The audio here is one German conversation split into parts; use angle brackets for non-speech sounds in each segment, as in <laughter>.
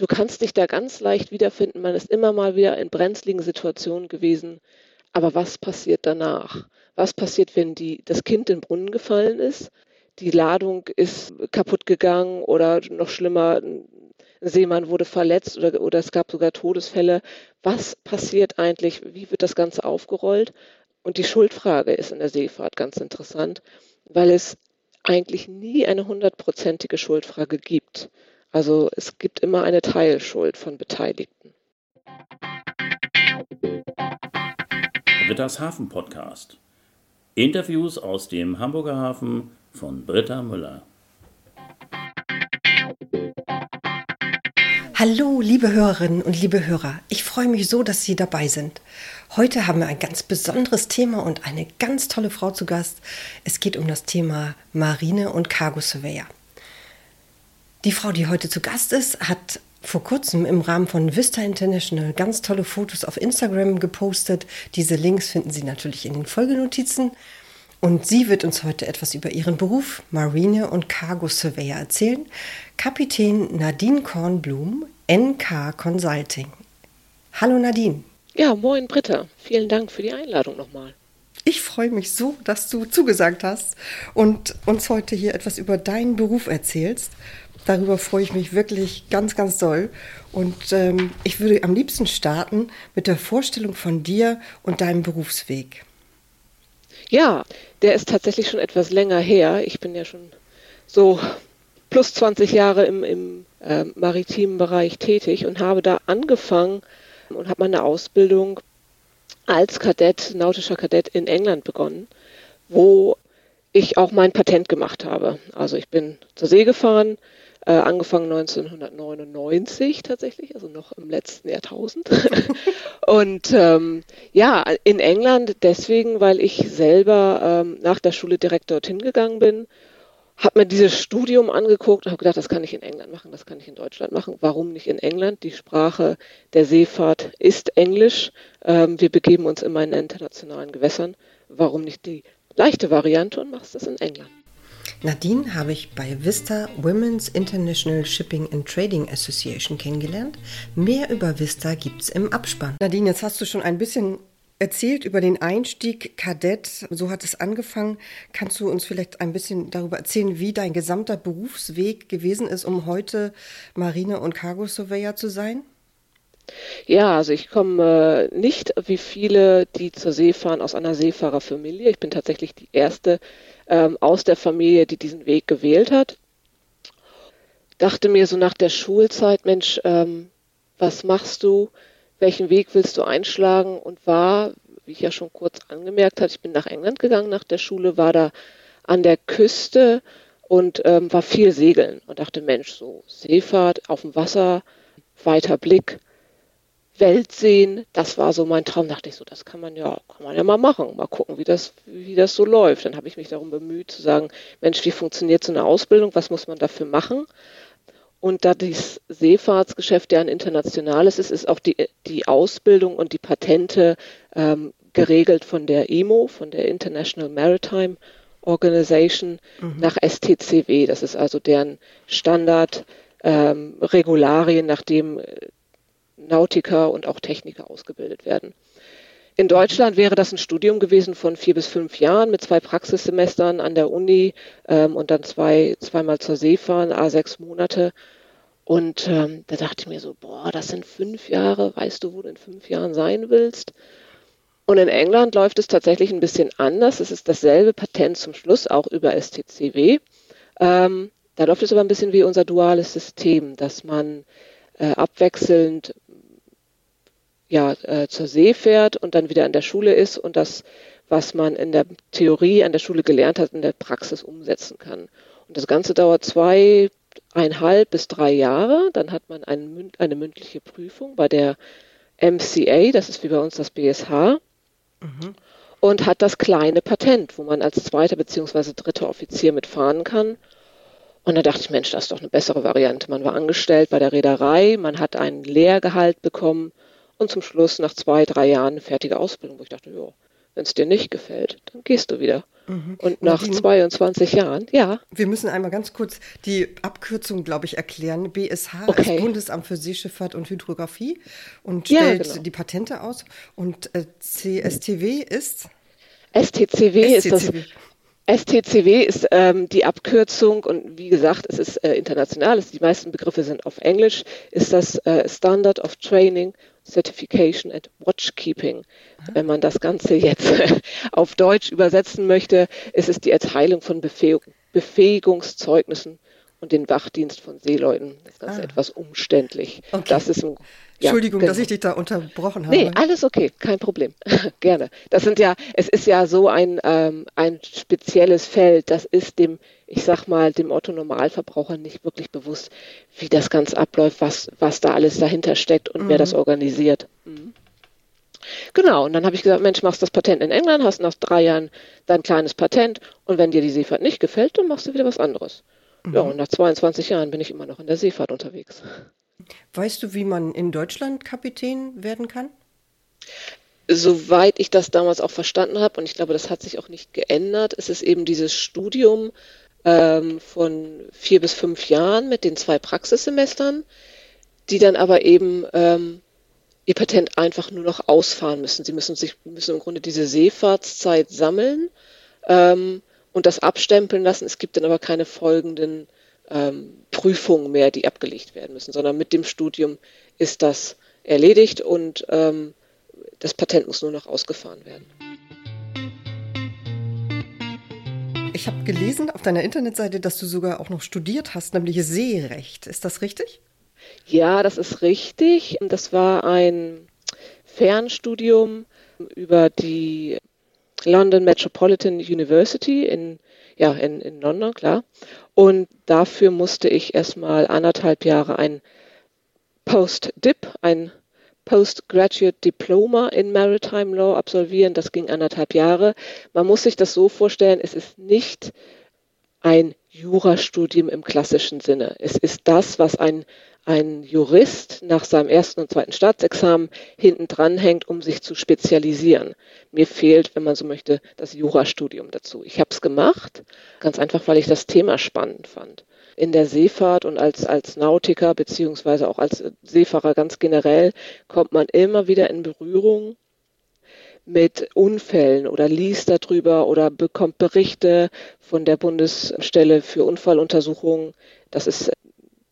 du kannst dich da ganz leicht wiederfinden. Man ist immer mal wieder in brenzligen Situationen gewesen. Aber was passiert danach? Was passiert, wenn die, das Kind in den Brunnen gefallen ist? Die Ladung ist kaputt gegangen oder noch schlimmer, ein Seemann wurde verletzt oder, oder es gab sogar Todesfälle. Was passiert eigentlich? Wie wird das Ganze aufgerollt? Und die Schuldfrage ist in der Seefahrt ganz interessant, weil es eigentlich nie eine hundertprozentige Schuldfrage gibt. Also es gibt immer eine Teilschuld von Beteiligten. Britta's Hafen Podcast. Interviews aus dem Hamburger Hafen von Britta Müller. Hallo, liebe Hörerinnen und liebe Hörer. Ich freue mich so, dass Sie dabei sind. Heute haben wir ein ganz besonderes Thema und eine ganz tolle Frau zu Gast. Es geht um das Thema Marine und Cargo Surveyor. Die Frau, die heute zu Gast ist, hat vor kurzem im Rahmen von Vista International ganz tolle Fotos auf Instagram gepostet. Diese Links finden Sie natürlich in den Folgenotizen. Und sie wird uns heute etwas über ihren Beruf Marine und Cargo Surveyor erzählen. Kapitän Nadine Kornblum, NK Consulting. Hallo Nadine. Ja, moin Britta. Vielen Dank für die Einladung nochmal. Ich freue mich so, dass du zugesagt hast und uns heute hier etwas über deinen Beruf erzählst. Darüber freue ich mich wirklich ganz, ganz doll. Und ähm, ich würde am liebsten starten mit der Vorstellung von dir und deinem Berufsweg. Ja, der ist tatsächlich schon etwas länger her. Ich bin ja schon so plus 20 Jahre im, im äh, maritimen Bereich tätig und habe da angefangen und habe meine Ausbildung als Kadett, nautischer Kadett in England begonnen, wo ich auch mein Patent gemacht habe. Also ich bin zur See gefahren, äh, angefangen 1999 tatsächlich, also noch im letzten Jahrtausend. <laughs> und ähm, ja, in England deswegen, weil ich selber ähm, nach der Schule direkt dorthin gegangen bin, habe mir dieses Studium angeguckt und habe gedacht, das kann ich in England machen, das kann ich in Deutschland machen. Warum nicht in England? Die Sprache der Seefahrt ist Englisch. Ähm, wir begeben uns immer in internationalen Gewässern. Warum nicht die leichte Variante und machst es in England? Nadine habe ich bei Vista Women's International Shipping and Trading Association kennengelernt. Mehr über Vista gibt es im Abspann. Nadine, jetzt hast du schon ein bisschen erzählt über den Einstieg Kadett. So hat es angefangen. Kannst du uns vielleicht ein bisschen darüber erzählen, wie dein gesamter Berufsweg gewesen ist, um heute Marine- und Cargo Surveyor zu sein? Ja, also ich komme äh, nicht wie viele, die zur See fahren, aus einer Seefahrerfamilie. Ich bin tatsächlich die erste ähm, aus der Familie, die diesen Weg gewählt hat. Dachte mir so nach der Schulzeit, Mensch, ähm, was machst du? Welchen Weg willst du einschlagen? Und war, wie ich ja schon kurz angemerkt habe, ich bin nach England gegangen nach der Schule, war da an der Küste und ähm, war viel segeln und dachte, Mensch, so Seefahrt auf dem Wasser, weiter Blick, Welt sehen, das war so mein Traum. Dachte ich so, das kann man ja, kann man ja mal machen, mal gucken, wie das, wie das so läuft. Dann habe ich mich darum bemüht zu sagen, Mensch, wie funktioniert so eine Ausbildung? Was muss man dafür machen? Und da das Seefahrtsgeschäft ja ein internationales ist, ist auch die, die Ausbildung und die Patente ähm, geregelt von der IMO, von der International Maritime Organization mhm. nach STCW. Das ist also deren Standard, ähm, Regularien, nach dem Nautiker und auch Techniker ausgebildet werden. In Deutschland wäre das ein Studium gewesen von vier bis fünf Jahren mit zwei Praxissemestern an der Uni ähm, und dann zwei, zweimal zur See fahren, a sechs Monate. Und ähm, da dachte ich mir so, boah, das sind fünf Jahre, weißt du, wo du in fünf Jahren sein willst? Und in England läuft es tatsächlich ein bisschen anders. Es ist dasselbe Patent zum Schluss, auch über STCW. Ähm, da läuft es aber ein bisschen wie unser duales System, dass man äh, abwechselnd ja, äh, zur See fährt und dann wieder in der Schule ist und das, was man in der Theorie an der Schule gelernt hat, in der Praxis umsetzen kann. Und das Ganze dauert zweieinhalb bis drei Jahre. Dann hat man ein, eine mündliche Prüfung bei der MCA, das ist wie bei uns das BSH, mhm. und hat das kleine Patent, wo man als zweiter bzw. dritter Offizier mitfahren kann. Und da dachte ich, Mensch, das ist doch eine bessere Variante. Man war angestellt bei der Reederei, man hat einen Lehrgehalt bekommen und zum Schluss nach zwei, drei Jahren eine fertige Ausbildung, wo ich dachte, ja, wenn es dir nicht gefällt, dann gehst du wieder. Mhm. Und nach Nadine, 22 Jahren, ja. Wir müssen einmal ganz kurz die Abkürzung, glaube ich, erklären. BSH okay. ist Bundesamt für Seeschifffahrt und Hydrographie und stellt ja, genau. die Patente aus. Und äh, CSTW ist? STCW, STCW. ist das STCW ist ähm, die Abkürzung und wie gesagt, es ist äh, international, es, die meisten Begriffe sind auf Englisch, ist das äh, Standard of Training, Certification and Watchkeeping. Wenn man das Ganze jetzt <laughs> auf Deutsch übersetzen möchte, ist es die Erteilung von Befähigungszeugnissen und den Wachdienst von Seeleuten. Das Ganze ah. etwas umständlich. Okay. Das ist ein Entschuldigung, genau. dass ich dich da unterbrochen habe. Nee, alles okay, kein Problem. <laughs> Gerne. Das sind ja, es ist ja so ein, ähm, ein spezielles Feld, das ist dem, ich sag mal, dem Otto Normalverbraucher nicht wirklich bewusst, wie das Ganze abläuft, was, was da alles dahinter steckt und mhm. wer das organisiert. Mhm. Genau, und dann habe ich gesagt, Mensch, machst das Patent in England, hast nach drei Jahren dein kleines Patent und wenn dir die Seefahrt nicht gefällt, dann machst du wieder was anderes. Mhm. Ja, und nach 22 Jahren bin ich immer noch in der Seefahrt unterwegs. Weißt du, wie man in Deutschland Kapitän werden kann? Soweit ich das damals auch verstanden habe, und ich glaube, das hat sich auch nicht geändert, ist es eben dieses Studium ähm, von vier bis fünf Jahren mit den zwei Praxissemestern, die dann aber eben ähm, ihr Patent einfach nur noch ausfahren müssen. Sie müssen sich müssen im Grunde diese Seefahrtszeit sammeln ähm, und das abstempeln lassen. Es gibt dann aber keine folgenden ähm, Prüfungen mehr, die abgelegt werden müssen, sondern mit dem Studium ist das erledigt und ähm, das Patent muss nur noch ausgefahren werden. Ich habe gelesen auf deiner Internetseite, dass du sogar auch noch studiert hast, nämlich Seerecht. Ist das richtig? Ja, das ist richtig. Das war ein Fernstudium über die London Metropolitan University in, ja, in, in London, klar. Und dafür musste ich erstmal anderthalb Jahre ein Post-Dip, ein Postgraduate Diploma in Maritime Law absolvieren. Das ging anderthalb Jahre. Man muss sich das so vorstellen, es ist nicht ein Jurastudium im klassischen Sinne. Es ist das, was ein ein Jurist nach seinem ersten und zweiten Staatsexamen hinten dran hängt, um sich zu spezialisieren. Mir fehlt, wenn man so möchte, das Jurastudium dazu. Ich habe es gemacht, ganz einfach, weil ich das Thema spannend fand. In der Seefahrt und als, als Nautiker beziehungsweise auch als Seefahrer ganz generell kommt man immer wieder in Berührung mit Unfällen oder liest darüber oder bekommt Berichte von der Bundesstelle für Unfalluntersuchungen. Das ist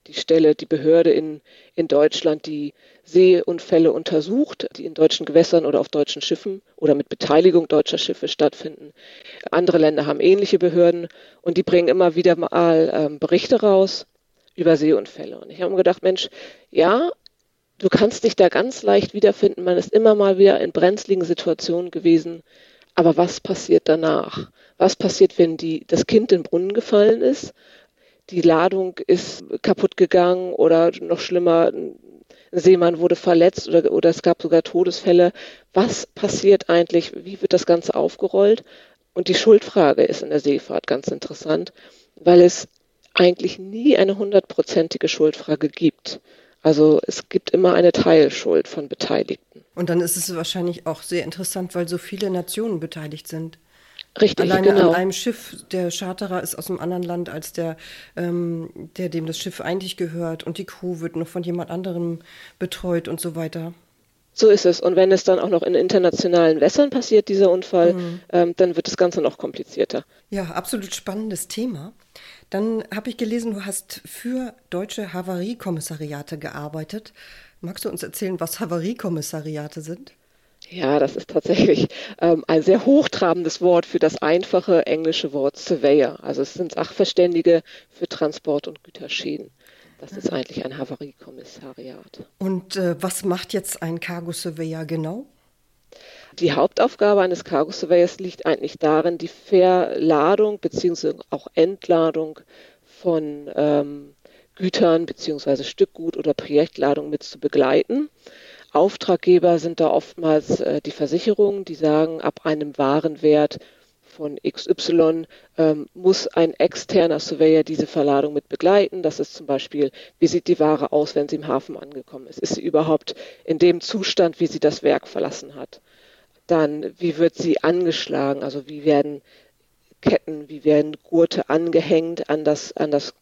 die Stelle, die Behörde in, in Deutschland, die Seeunfälle untersucht, die in deutschen Gewässern oder auf deutschen Schiffen oder mit Beteiligung deutscher Schiffe stattfinden. Andere Länder haben ähnliche Behörden und die bringen immer wieder mal ähm, Berichte raus über Seeunfälle. Und ich habe mir gedacht, Mensch, ja, du kannst dich da ganz leicht wiederfinden. Man ist immer mal wieder in brenzligen Situationen gewesen. Aber was passiert danach? Was passiert, wenn die, das Kind in den Brunnen gefallen ist? die Ladung ist kaputt gegangen oder noch schlimmer, ein Seemann wurde verletzt oder, oder es gab sogar Todesfälle. Was passiert eigentlich? Wie wird das Ganze aufgerollt? Und die Schuldfrage ist in der Seefahrt ganz interessant, weil es eigentlich nie eine hundertprozentige Schuldfrage gibt. Also es gibt immer eine Teilschuld von Beteiligten. Und dann ist es wahrscheinlich auch sehr interessant, weil so viele Nationen beteiligt sind. Richtig, Alleine genau. an einem Schiff, der Charterer ist aus einem anderen Land als der, ähm, der dem das Schiff eigentlich gehört und die Crew wird noch von jemand anderem betreut und so weiter. So ist es. Und wenn es dann auch noch in internationalen Wässern passiert, dieser Unfall, mhm. ähm, dann wird das Ganze noch komplizierter. Ja, absolut spannendes Thema. Dann habe ich gelesen, du hast für deutsche Havariekommissariate gearbeitet. Magst du uns erzählen, was Havariekommissariate sind? Ja, das ist tatsächlich ähm, ein sehr hochtrabendes Wort für das einfache englische Wort Surveyor. Also es sind Sachverständige für Transport- und Güterschäden. Das ist eigentlich ein Havariekommissariat. Und äh, was macht jetzt ein Cargo Surveyor genau? Die Hauptaufgabe eines Cargo Surveyors liegt eigentlich darin, die Verladung bzw. auch Entladung von ähm, Gütern bzw. Stückgut oder Projektladung mit zu begleiten. Auftraggeber sind da oftmals äh, die Versicherungen, die sagen, ab einem Warenwert von XY ähm, muss ein externer Surveyor diese Verladung mit begleiten. Das ist zum Beispiel, wie sieht die Ware aus, wenn sie im Hafen angekommen ist? Ist sie überhaupt in dem Zustand, wie sie das Werk verlassen hat? Dann, wie wird sie angeschlagen? Also wie werden Ketten, wie werden Gurte angehängt an das, an das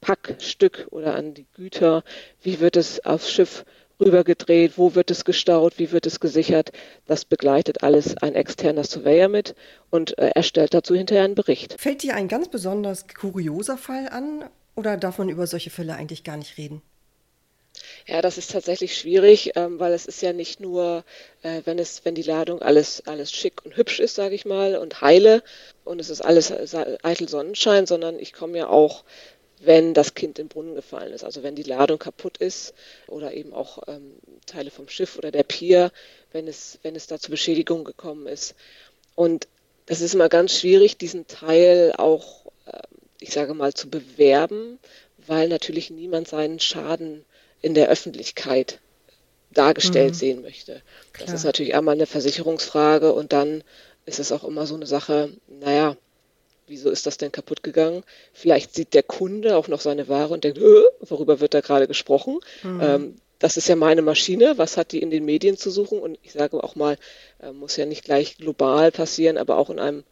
Packstück oder an die Güter, wie wird es aufs Schiff rübergedreht, wo wird es gestaut, wie wird es gesichert. Das begleitet alles ein externer Surveyor mit und äh, erstellt dazu hinterher einen Bericht. Fällt dir ein ganz besonders kurioser Fall an oder darf man über solche Fälle eigentlich gar nicht reden? Ja, das ist tatsächlich schwierig, ähm, weil es ist ja nicht nur, äh, wenn es, wenn die Ladung alles, alles schick und hübsch ist, sage ich mal, und heile und es ist alles eitel Sonnenschein, sondern ich komme ja auch, wenn das Kind im Brunnen gefallen ist, also wenn die Ladung kaputt ist oder eben auch ähm, Teile vom Schiff oder der Pier, wenn es, wenn es da zu Beschädigungen gekommen ist. Und das ist immer ganz schwierig, diesen Teil auch, äh, ich sage mal, zu bewerben, weil natürlich niemand seinen Schaden in der Öffentlichkeit dargestellt mhm. sehen möchte. Klar. Das ist natürlich einmal eine Versicherungsfrage und dann ist es auch immer so eine Sache, naja, wieso ist das denn kaputt gegangen? Vielleicht sieht der Kunde auch noch seine Ware und denkt, äh, worüber wird da gerade gesprochen? Mhm. Ähm, das ist ja meine Maschine, was hat die in den Medien zu suchen? Und ich sage auch mal, äh, muss ja nicht gleich global passieren, aber auch in einem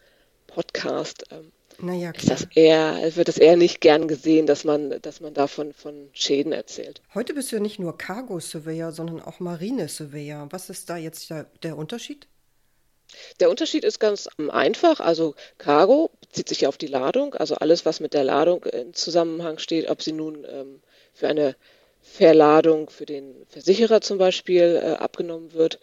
Podcast ähm, naja. Ist das eher, wird es eher nicht gern gesehen, dass man, dass man davon von Schäden erzählt. Heute bist du ja nicht nur Cargo-Surveyor, sondern auch Marine-Surveyor. Was ist da jetzt der, der Unterschied? Der Unterschied ist ganz einfach. Also Cargo bezieht sich ja auf die Ladung, also alles, was mit der Ladung in Zusammenhang steht, ob sie nun ähm, für eine Verladung für den Versicherer zum Beispiel äh, abgenommen wird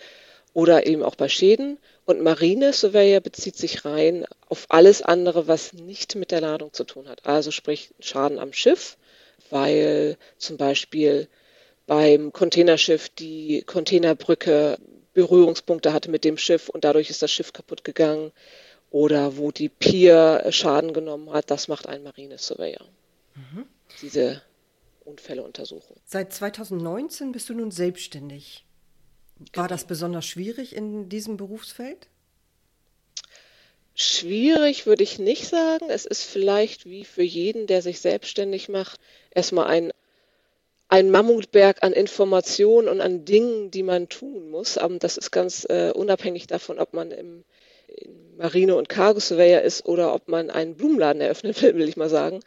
oder eben auch bei Schäden. Und Marine Surveyor bezieht sich rein auf alles andere, was nicht mit der Ladung zu tun hat. Also sprich Schaden am Schiff, weil zum Beispiel beim Containerschiff die Containerbrücke Berührungspunkte hatte mit dem Schiff und dadurch ist das Schiff kaputt gegangen. Oder wo die Pier Schaden genommen hat, das macht ein Marine Surveyor. Mhm. Diese Unfälle untersuchen. Seit 2019 bist du nun selbstständig. War das besonders schwierig in diesem Berufsfeld? Schwierig würde ich nicht sagen. Es ist vielleicht wie für jeden, der sich selbstständig macht, erstmal ein, ein Mammutberg an Informationen und an Dingen, die man tun muss. Aber das ist ganz äh, unabhängig davon, ob man im, im Marine- und Cargo-Surveyor ist oder ob man einen Blumenladen eröffnen will, will ich mal sagen.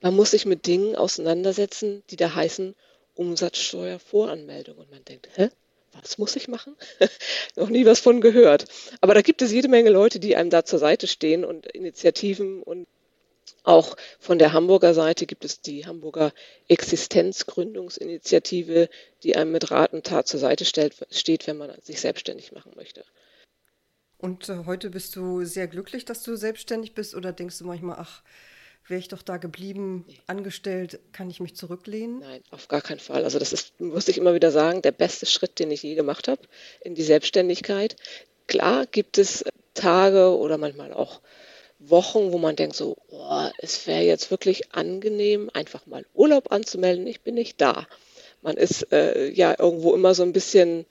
Man muss sich mit Dingen auseinandersetzen, die da heißen Umsatzsteuervoranmeldung. Und man denkt, hä? Was muss ich machen? <laughs> Noch nie was von gehört. Aber da gibt es jede Menge Leute, die einem da zur Seite stehen und Initiativen und auch von der Hamburger Seite gibt es die Hamburger Existenzgründungsinitiative, die einem mit Rat und Tat zur Seite stellt, steht, wenn man sich selbstständig machen möchte. Und äh, heute bist du sehr glücklich, dass du selbstständig bist oder denkst du manchmal, ach, wäre ich doch da geblieben, nee. angestellt, kann ich mich zurücklehnen? Nein, auf gar keinen Fall. Also das ist, muss ich immer wieder sagen, der beste Schritt, den ich je gemacht habe in die Selbstständigkeit. Klar gibt es Tage oder manchmal auch Wochen, wo man denkt so, oh, es wäre jetzt wirklich angenehm, einfach mal Urlaub anzumelden. Ich bin nicht da. Man ist äh, ja irgendwo immer so ein bisschen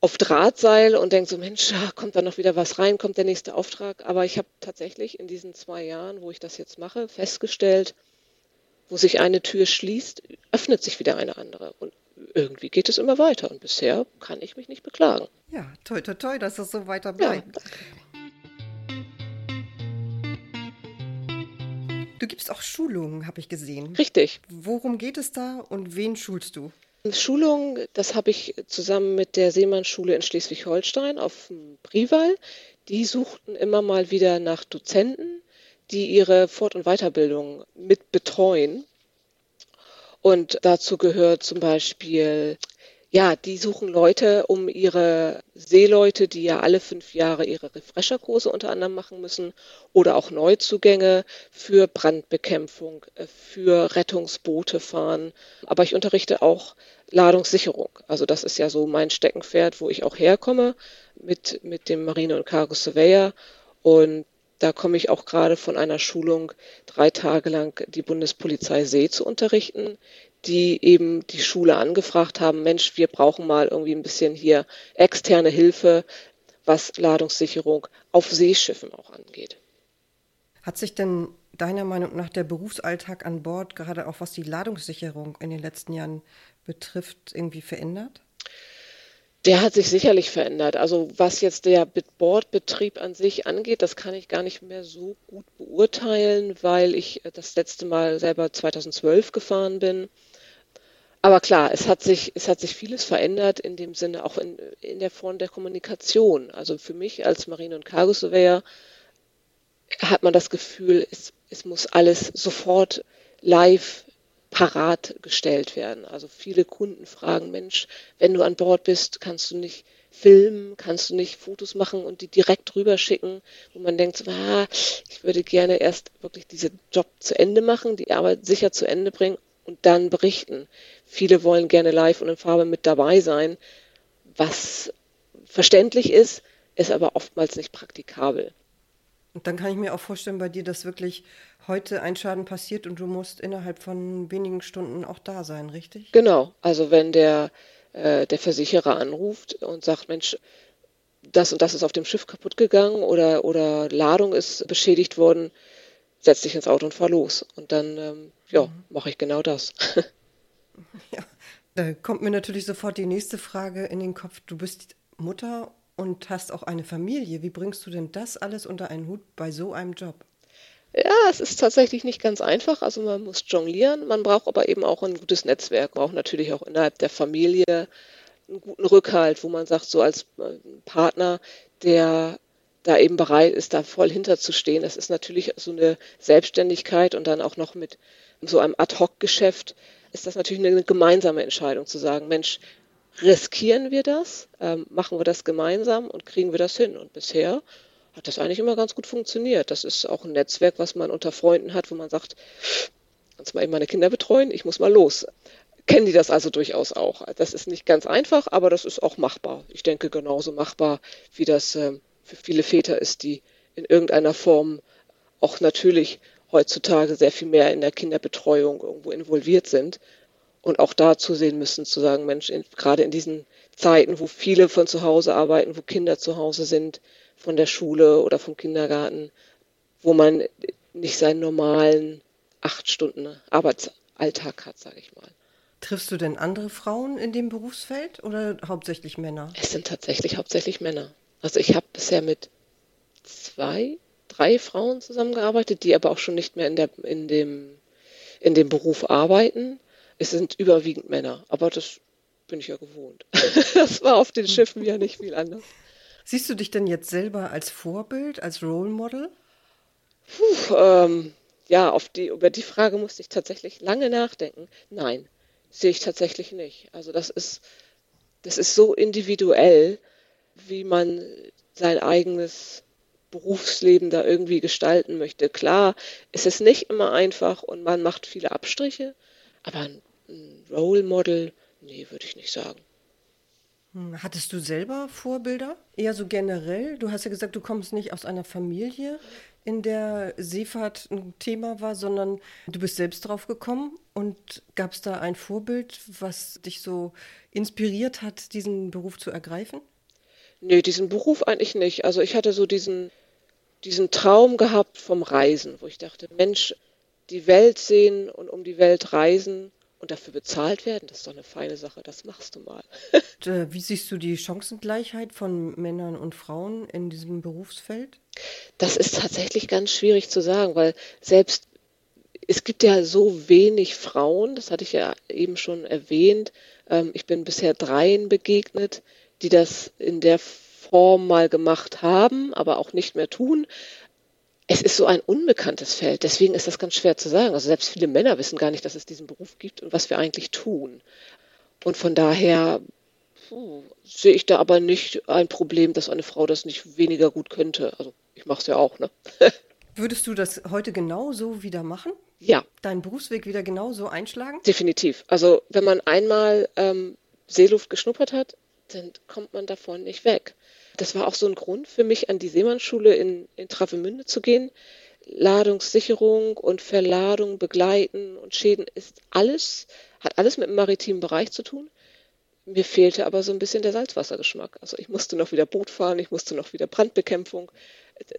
auf Drahtseil und denkt so, Mensch, <laughs> kommt da noch wieder was rein, kommt der nächste Auftrag. Aber ich habe tatsächlich in diesen zwei Jahren, wo ich das jetzt mache, festgestellt, wo sich eine Tür schließt, öffnet sich wieder eine andere. Und irgendwie geht es immer weiter. Und bisher kann ich mich nicht beklagen. Ja, toi, toi, toi, dass es so weiter bleibt. Ja. Du gibst auch Schulungen, habe ich gesehen. Richtig. Worum geht es da und wen schulst du? Schulung, das habe ich zusammen mit der Seemannsschule in Schleswig-Holstein auf dem Prival. Die suchten immer mal wieder nach Dozenten, die ihre Fort- und Weiterbildung mit betreuen. Und dazu gehört zum Beispiel ja, die suchen Leute, um ihre Seeleute, die ja alle fünf Jahre ihre Refresherkurse unter anderem machen müssen, oder auch Neuzugänge für Brandbekämpfung, äh, für Rettungsboote fahren. Aber ich unterrichte auch Ladungssicherung. Also das ist ja so mein Steckenpferd, wo ich auch herkomme mit, mit dem Marine- und Cargo Surveyor. Und da komme ich auch gerade von einer Schulung, drei Tage lang die Bundespolizei See zu unterrichten, die eben die Schule angefragt haben, Mensch, wir brauchen mal irgendwie ein bisschen hier externe Hilfe, was Ladungssicherung auf Seeschiffen auch angeht. Hat sich denn deiner Meinung nach der Berufsalltag an Bord, gerade auch was die Ladungssicherung in den letzten Jahren betrifft, irgendwie verändert? Der hat sich sicherlich verändert. Also was jetzt der Bordbetrieb an sich angeht, das kann ich gar nicht mehr so gut beurteilen, weil ich das letzte Mal selber 2012 gefahren bin. Aber klar, es hat sich, es hat sich vieles verändert in dem Sinne auch in, in der Form der Kommunikation. Also für mich als Marine- und Cargo-Surveyor hat man das Gefühl, es, es muss alles sofort live parat gestellt werden. Also viele Kunden fragen, Mensch, wenn du an Bord bist, kannst du nicht filmen, kannst du nicht Fotos machen und die direkt rüberschicken, wo man denkt, ah, ich würde gerne erst wirklich diesen Job zu Ende machen, die Arbeit sicher zu Ende bringen und dann berichten. Viele wollen gerne live und in Farbe mit dabei sein, was verständlich ist, ist aber oftmals nicht praktikabel. Und dann kann ich mir auch vorstellen bei dir, dass wirklich heute ein Schaden passiert und du musst innerhalb von wenigen Stunden auch da sein, richtig? Genau. Also wenn der, äh, der Versicherer anruft und sagt, Mensch, das und das ist auf dem Schiff kaputt gegangen oder, oder Ladung ist beschädigt worden, setz dich ins Auto und fahr los. Und dann, ähm, ja, mhm. mache ich genau das. <laughs> ja, da kommt mir natürlich sofort die nächste Frage in den Kopf. Du bist Mutter und hast auch eine Familie. Wie bringst du denn das alles unter einen Hut bei so einem Job? Ja, es ist tatsächlich nicht ganz einfach. Also man muss jonglieren, man braucht aber eben auch ein gutes Netzwerk, braucht natürlich auch innerhalb der Familie einen guten Rückhalt, wo man sagt, so als äh, Partner, der da eben bereit ist, da voll hinterzustehen. Das ist natürlich so eine Selbstständigkeit und dann auch noch mit so einem Ad-Hoc-Geschäft ist das natürlich eine gemeinsame Entscheidung zu sagen, Mensch, riskieren wir das, ähm, machen wir das gemeinsam und kriegen wir das hin. Und bisher hat das eigentlich immer ganz gut funktioniert. Das ist auch ein Netzwerk, was man unter Freunden hat, wo man sagt, kannst du mal eben meine Kinder betreuen, ich muss mal los. Kennen die das also durchaus auch. Das ist nicht ganz einfach, aber das ist auch machbar. Ich denke genauso machbar, wie das ähm, für viele Väter ist, die in irgendeiner Form auch natürlich heutzutage sehr viel mehr in der Kinderbetreuung irgendwo involviert sind und auch da zusehen müssen, zu sagen, Mensch, in, gerade in diesen Zeiten, wo viele von zu Hause arbeiten, wo Kinder zu Hause sind, von der Schule oder vom Kindergarten, wo man nicht seinen normalen acht Stunden Arbeitsalltag hat, sage ich mal. Triffst du denn andere Frauen in dem Berufsfeld oder hauptsächlich Männer? Es sind tatsächlich hauptsächlich Männer. Also ich habe bisher mit zwei, drei Frauen zusammengearbeitet, die aber auch schon nicht mehr in, der, in, dem, in dem Beruf arbeiten. Es sind überwiegend Männer, aber das bin ich ja gewohnt. <laughs> das war auf den Schiffen ja nicht viel anders. Siehst du dich denn jetzt selber als Vorbild, als Role Model? Puh, ähm, ja, auf die, über die Frage musste ich tatsächlich lange nachdenken. Nein, sehe ich tatsächlich nicht. Also das ist, das ist so individuell, wie man sein eigenes Berufsleben da irgendwie gestalten möchte. Klar, ist es nicht immer einfach und man macht viele Abstriche, aber ein ein Role Model? Nee, würde ich nicht sagen. Hm, hattest du selber Vorbilder? Eher so generell? Du hast ja gesagt, du kommst nicht aus einer Familie, in der Seefahrt ein Thema war, sondern du bist selbst drauf gekommen. Und gab es da ein Vorbild, was dich so inspiriert hat, diesen Beruf zu ergreifen? Nee, diesen Beruf eigentlich nicht. Also ich hatte so diesen, diesen Traum gehabt vom Reisen, wo ich dachte, Mensch, die Welt sehen und um die Welt reisen und dafür bezahlt werden, das ist doch eine feine Sache, das machst du mal. <laughs> Äh, wie siehst du die Chancengleichheit von Männern und Frauen in diesem Berufsfeld? Das ist tatsächlich ganz schwierig zu sagen, weil selbst es gibt ja so wenig Frauen, das hatte ich ja eben schon erwähnt. Ähm, ich bin bisher dreien begegnet, die das in der Form mal gemacht haben, aber auch nicht mehr tun es ist so ein unbekanntes Feld, deswegen ist das ganz schwer zu sagen. Also selbst viele Männer wissen gar nicht, dass es diesen Beruf gibt und was wir eigentlich tun. Und von daher puh, sehe ich da aber nicht ein Problem, dass eine Frau das nicht weniger gut könnte. Also ich mache es ja auch, ne? <laughs> Würdest du das heute genauso wieder machen? Ja. Deinen Berufsweg wieder genauso einschlagen? Definitiv. Also wenn man einmal ähm, Seeluft geschnuppert hat, dann kommt man davon nicht weg das war auch so ein Grund für mich, an die Seemannsschule in, in Travemünde zu gehen. Ladungssicherung und Verladung begleiten und Schäden ist alles, hat alles mit dem maritimen Bereich zu tun. Mir fehlte aber so ein bisschen der Salzwassergeschmack. Also ich musste noch wieder Boot fahren, ich musste noch wieder Brandbekämpfung.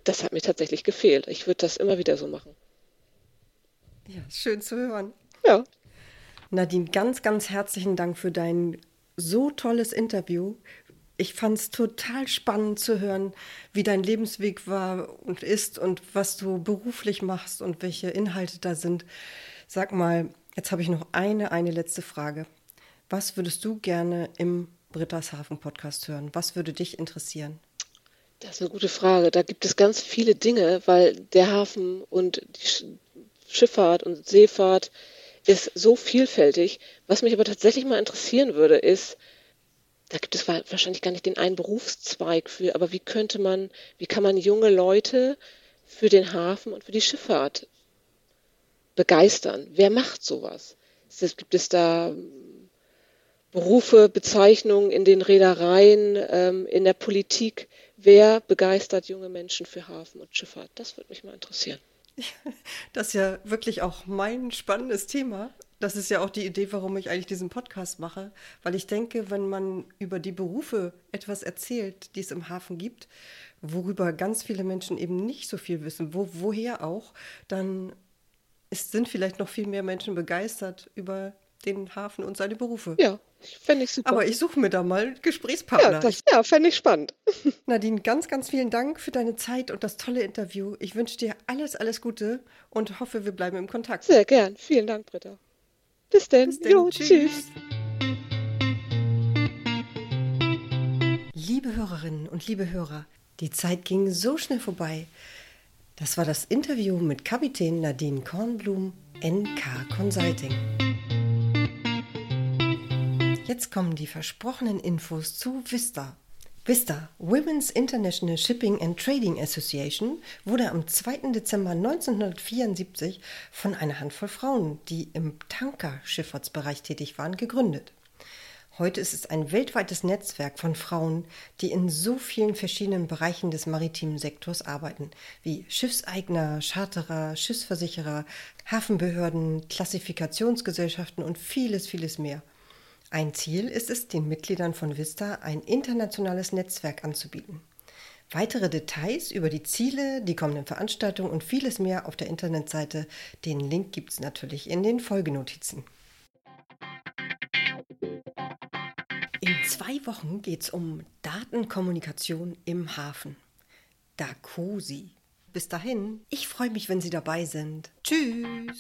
Das hat mir tatsächlich gefehlt. Ich würde das immer wieder so machen. Ja, schön zu hören. Ja. Nadine, ganz, ganz herzlichen Dank für dein so tolles Interview Ich fand es total spannend zu hören, wie dein Lebensweg war und ist und was du beruflich machst und welche Inhalte da sind. Sag mal, jetzt habe ich noch eine, eine letzte Frage. Was würdest du gerne im Brittershafen Podcast hören? Was würde dich interessieren? Das ist eine gute Frage. Da gibt es ganz viele Dinge, weil der Hafen und die Schifffahrt und Seefahrt ist so vielfältig. Was mich aber tatsächlich mal interessieren würde, ist, da gibt es wahrscheinlich gar nicht den einen Berufszweig für, aber wie könnte man, wie kann man junge Leute für den Hafen und für die Schifffahrt begeistern? Wer macht sowas? Gibt es da Berufe, Bezeichnungen in den Reedereien, ähm, in der Politik? Wer begeistert junge Menschen für Hafen und Schifffahrt? Das würde mich mal interessieren. <laughs> Das ist ja wirklich auch mein spannendes Thema. Das ist ja auch die Idee, warum ich eigentlich diesen Podcast mache, weil ich denke, wenn man über die Berufe etwas erzählt, die es im Hafen gibt, worüber ganz viele Menschen eben nicht so viel wissen, wo, woher auch, dann ist, sind vielleicht noch viel mehr Menschen begeistert über den Hafen und seine Berufe. Ja, fände ich super. Aber ich suche mir da mal Gesprächspartner. Ja, das, ja fände ich spannend. <laughs> Nadine, ganz, ganz vielen Dank für deine Zeit und das tolle Interview. Ich wünsche dir alles, alles Gute und hoffe, wir bleiben im Kontakt. Sehr gern. Vielen Dank, Britta. Bis denn. Bis denn. Jo, tschüss. tschüss. Liebe Hörerinnen und liebe Hörer, die Zeit ging so schnell vorbei. Das war das Interview mit Kapitän Nadine Kornblum, NK Consulting. Jetzt kommen die versprochenen Infos zu Vista. Vista, Women's International Shipping and Trading Association, wurde am 2. Dezember 1974 von einer Handvoll Frauen, die im Tankerschifffahrtsbereich tätig waren, gegründet. Heute ist es ein weltweites Netzwerk von Frauen, die in so vielen verschiedenen Bereichen des maritimen Sektors arbeiten, wie Schiffseigner, Charterer, Schiffsversicherer, Hafenbehörden, Klassifikationsgesellschaften und vieles, vieles mehr. Ein Ziel ist es, den Mitgliedern von Vista ein internationales Netzwerk anzubieten. Weitere Details über die Ziele, die kommenden Veranstaltungen und vieles mehr auf der Internetseite. Den Link gibt es natürlich in den Folgenotizen. In zwei Wochen geht es um Datenkommunikation im Hafen. DACOSI. Bis dahin, ich freue mich, wenn Sie dabei sind. Tschüss!